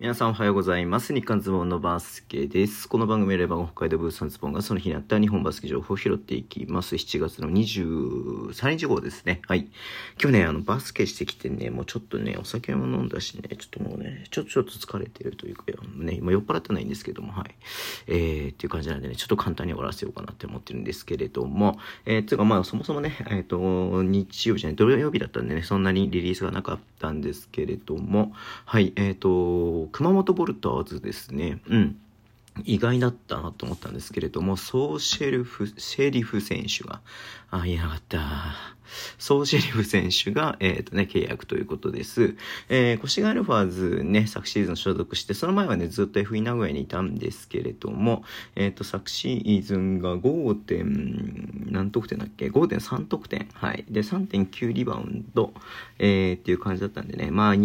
皆さんおはようございます。日刊ズボンのバスケです。この番組レバー北海道ブースのズボンがその日にあった日本バスケ情報を拾っていきます。7月の23日号ですね。はい。今日ね、あの、バスケしてきてね、もうちょっとね、お酒も飲んだしね、ちょっともうね、ちょっとちょっと疲れてるというか、ね、今酔っ払ってないんですけども、はい。えー、っていう感じなんでね、ちょっと簡単に終わらせようかなって思ってるんですけれども、えー、つうかまあそもそもね、えっ、と、日曜日じゃない、土曜日だったんでね、そんなにリリースがなかったんですけれども、はい、えっ、と、熊本ボルターズですね。うん。意外だったなと思ったんですけれども、ソーシェルフ、シェリフ選手が、あ、言えなかった。ソーシェリフ選手が、えっ、とね、契約ということです。えー、越谷アルファーズね、昨シーズン所属して、その前はね、ずっと FE 名古屋にいたんですけれども、えっ、と、昨シーズンが5点、何得点だっけ ?5.3 得点。はい。で、3.9リバウンド、えー、っていう感じだったんでね、まあ、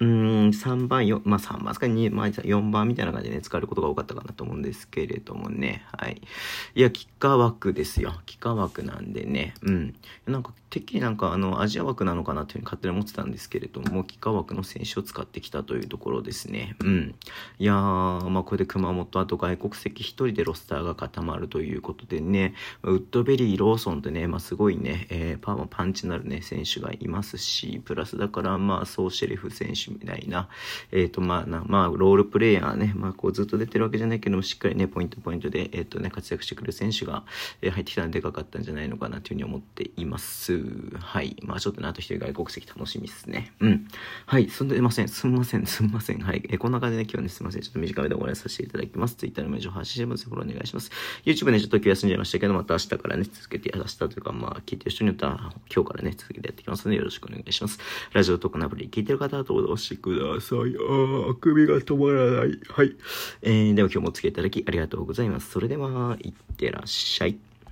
うん、3番、4、まあ3番ですか、2、まあ4番みたいな感じでね、使えることが多かったかなと思うんですけれどもね、はい。いや、キッカー枠ですよ。キッカー枠なんでね、うん。なんか、てっきりなんか、あの、アジア枠なのかなっていうふうに勝手に思ってたんですけれども、キッカー枠の選手を使ってきたというところですね。うん。いやー、まあこれで熊本、あと外国籍一人でロスターが固まるということでね、ウッドベリー、ローソンってね、まあすごいね、えー、パワーパンチなるね、選手がいますし、プラスだから、まあ、ソーシェリフ選手みたいな、えっ、ー、と、まあな、まあ、ロールプレイヤーね、まあ、こうずっと出てるわけじゃないけども、しっかりね、ポイントポイントで、えっ、ー、とね、活躍してくる選手が、えー、入ってきたのでかかったんじゃないのかなというふうに思っています。はい。まあ、ちょっとね、あと一人外国籍楽しみですね。うん。はい。すんでません。すんません。すんません。はい。えー、こんな感じでね今日はね、すいません。ちょっと短めでご覧させていただきます。Twitter の名称発信してます。フォローお願いします。YouTube ね、ちょっと今日休んじゃいましたけど、また明日からね、続けて、明日というか、まあ、聞いてる人によっては、今日からね、続けてやっていきますので、よろしくお願いします。ラジオとかのアプリ聞いてる方はどうぞしてください。ああ、首が止まらない。はい。えー、では今日もお付き合いいただきありがとうございます。それでは、いってらっしゃい。